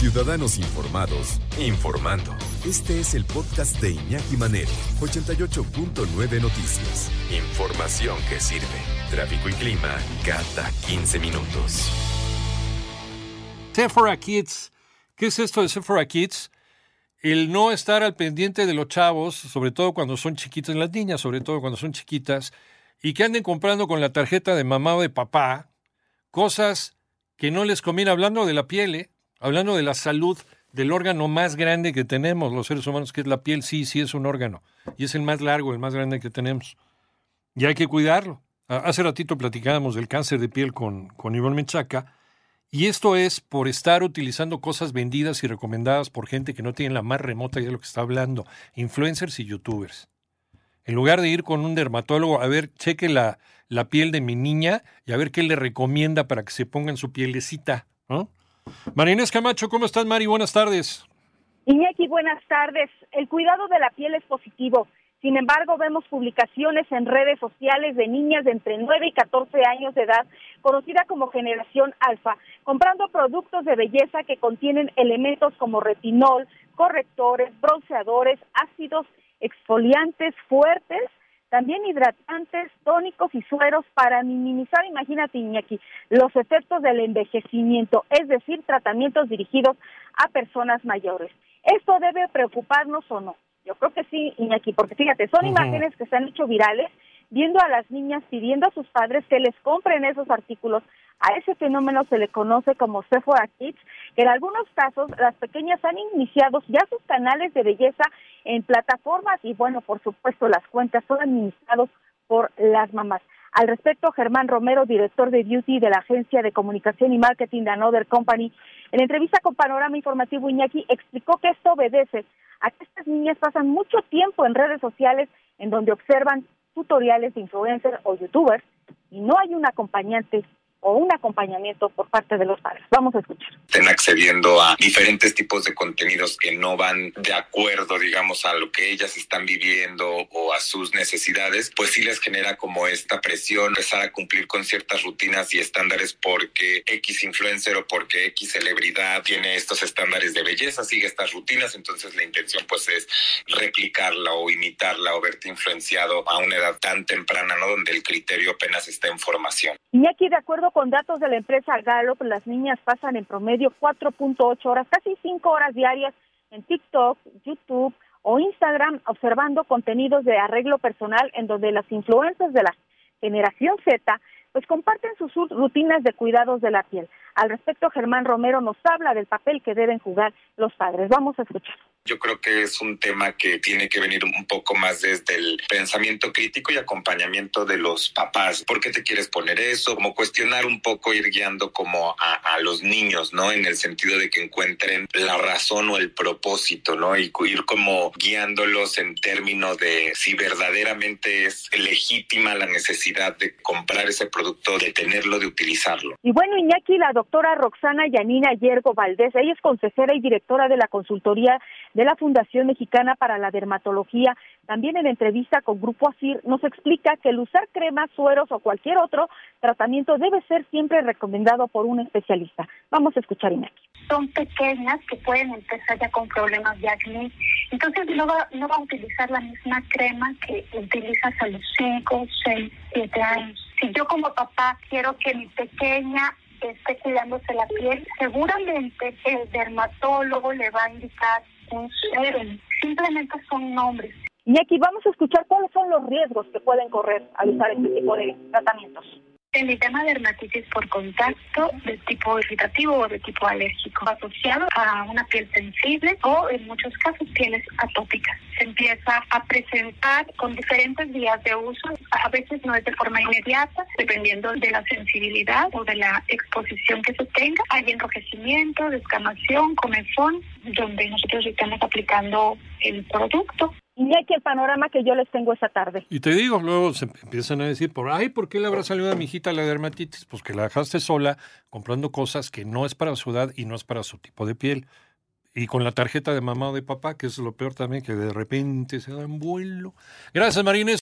Ciudadanos Informados, informando. Este es el podcast de Iñaki Manero, 88.9 Noticias. Información que sirve. Tráfico y clima cada 15 minutos. Sephora Kids. ¿Qué es esto de Sephora Kids? El no estar al pendiente de los chavos, sobre todo cuando son chiquitas, las niñas, sobre todo cuando son chiquitas, y que anden comprando con la tarjeta de mamá o de papá cosas que no les conviene, hablando de la piel, ¿eh? Hablando de la salud del órgano más grande que tenemos los seres humanos, que es la piel, sí, sí es un órgano, y es el más largo, el más grande que tenemos. Y hay que cuidarlo. Hace ratito platicábamos del cáncer de piel con, con Iván Menchaca, y esto es por estar utilizando cosas vendidas y recomendadas por gente que no tiene la más remota idea de lo que está hablando, influencers y youtubers. En lugar de ir con un dermatólogo a ver, cheque la, la piel de mi niña y a ver qué le recomienda para que se ponga en su pielecita, ¿no? Marinés Camacho, ¿cómo estás, Mari? Buenas tardes. Iñaki, buenas tardes. El cuidado de la piel es positivo. Sin embargo, vemos publicaciones en redes sociales de niñas de entre 9 y 14 años de edad, conocida como generación alfa, comprando productos de belleza que contienen elementos como retinol, correctores, bronceadores, ácidos exfoliantes fuertes, también hidratantes, tónicos y sueros para minimizar, imagínate Iñaki, los efectos del envejecimiento, es decir, tratamientos dirigidos a personas mayores. ¿Esto debe preocuparnos o no? Yo creo que sí, Iñaki, porque fíjate, son imágenes que se han hecho virales viendo a las niñas pidiendo a sus padres que les compren esos artículos. A ese fenómeno se le conoce como Sephora Kids, que en algunos casos las pequeñas han iniciado ya sus canales de belleza en plataformas y bueno, por supuesto las cuentas son administrados por las mamás. Al respecto, Germán Romero, director de Beauty de la Agencia de Comunicación y Marketing de Another Company, en entrevista con Panorama Informativo Iñaki, explicó que esto obedece a que estas niñas pasan mucho tiempo en redes sociales en donde observan tutoriales de influencers o youtubers y no hay un acompañante o un acompañamiento por parte de los padres. Vamos a escuchar. Estén accediendo a diferentes tipos de contenidos que no van de acuerdo, digamos, a lo que ellas están viviendo o a sus necesidades, pues sí les genera como esta presión, empezar a cumplir con ciertas rutinas y estándares porque X influencer o porque X celebridad tiene estos estándares de belleza, sigue estas rutinas, entonces la intención pues es replicarla o imitarla o verte influenciado a una edad tan temprana, ¿no? Donde el criterio apenas está en formación. Y aquí de acuerdo con datos de la empresa Gallup, las niñas pasan en promedio 4.8 horas, casi 5 horas diarias en TikTok, YouTube o Instagram observando contenidos de arreglo personal en donde las influencias de la generación Z pues comparten sus rutinas de cuidados de la piel. Al respecto, Germán Romero nos habla del papel que deben jugar los padres. Vamos a escuchar. Yo creo que es un tema que tiene que venir un poco más desde el pensamiento crítico y acompañamiento de los papás. ¿Por qué te quieres poner eso? Como cuestionar un poco, ir guiando como a, a los niños, ¿no? En el sentido de que encuentren la razón o el propósito, ¿no? Y ir como guiándolos en términos de si verdaderamente es legítima la necesidad de comprar ese producto, de tenerlo, de utilizarlo. Y bueno, Iñaki, la doctora Roxana Yanina Yergo Valdés, ella es consejera y directora de la consultoría de la Fundación Mexicana para la Dermatología, también en entrevista con Grupo ASIR, nos explica que el usar cremas, sueros o cualquier otro tratamiento debe ser siempre recomendado por un especialista. Vamos a escuchar Iñaki. Son pequeñas que pueden empezar ya con problemas de acné, entonces no va, no va a utilizar la misma crema que utilizas a los 5, 6, 7 años. Si yo como papá quiero que mi pequeña esté cuidándose la piel, seguramente el dermatólogo le va a indicar Simplemente son nombres. Y aquí vamos a escuchar cuáles son los riesgos que pueden correr al usar este tipo de tratamientos. El tema de dermatitis por contacto de tipo irritativo o de tipo alérgico, asociado a una piel sensible o en muchos casos pieles atópicas. Se empieza a presentar con diferentes días de uso, a veces no es de forma inmediata, dependiendo de la sensibilidad o de la exposición que se tenga. Hay enrojecimiento, descamación, comezón, donde nosotros estamos aplicando el producto. Y aquí el panorama que yo les tengo esta tarde. Y te digo, luego se empiezan a decir, por ay, ¿por qué le habrá salido a mi hijita la dermatitis? Pues que la dejaste sola comprando cosas que no es para su edad y no es para su tipo de piel. Y con la tarjeta de mamá o de papá, que es lo peor también, que de repente se da en vuelo. Gracias, Marines.